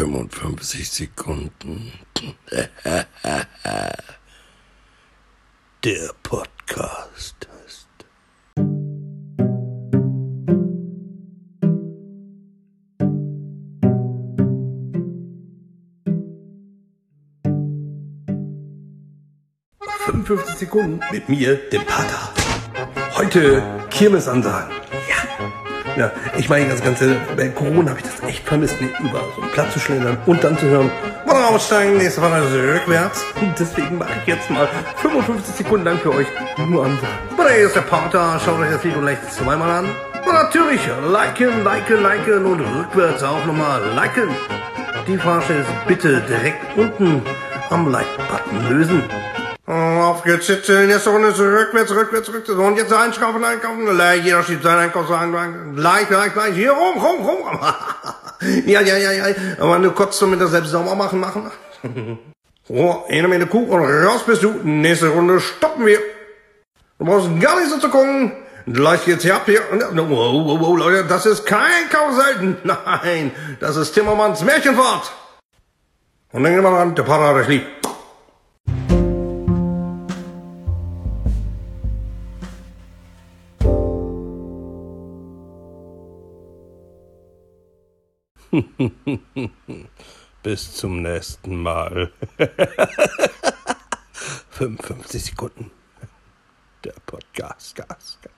55 Sekunden. Der Podcast ist. »55 Sekunden mit mir, dem Pater. Heute Kirmesansagen. Ja. Ich meine, das ganze, bei Corona habe ich das echt vermisst, nicht über so einen Platz zu schlendern und dann zu hören, wollen aussteigen, nächste Woche rückwärts. Und deswegen mache ich jetzt mal 55 Sekunden lang für euch nur Ansagen. Aber hier ist der Pater, schaut euch das Video gleich zweimal an. Und natürlich, liken, liken, liken und rückwärts auch nochmal liken. Die Verarsche ist bitte direkt unten am Like-Button lösen. Auf geht's, jetzt nächste Runde rückwärts, rückwärts, rückwärts. Und jetzt einkaufen, einkaufen. Jeder schiebt seinen Einkaufswagen gleich, gleich, gleich. Hier rum, rum, rum. ja, ja, ja, ja. Aber du kotzt mit der selbst sauber machen, machen. so, eine der Kuh und raus bist du. Nächste Runde stoppen wir. Du brauchst gar nicht so zu gucken. Gleich geht's hier ab hier. Oh, oh, oh, Leute, das ist kein Karussell. Nein, das ist Timmermans Märchenfahrt. Und gehen wir ran, der Partner hat euch lieb. Bis zum nächsten Mal. 55 Sekunden. Der Podcast, Gas, Gas.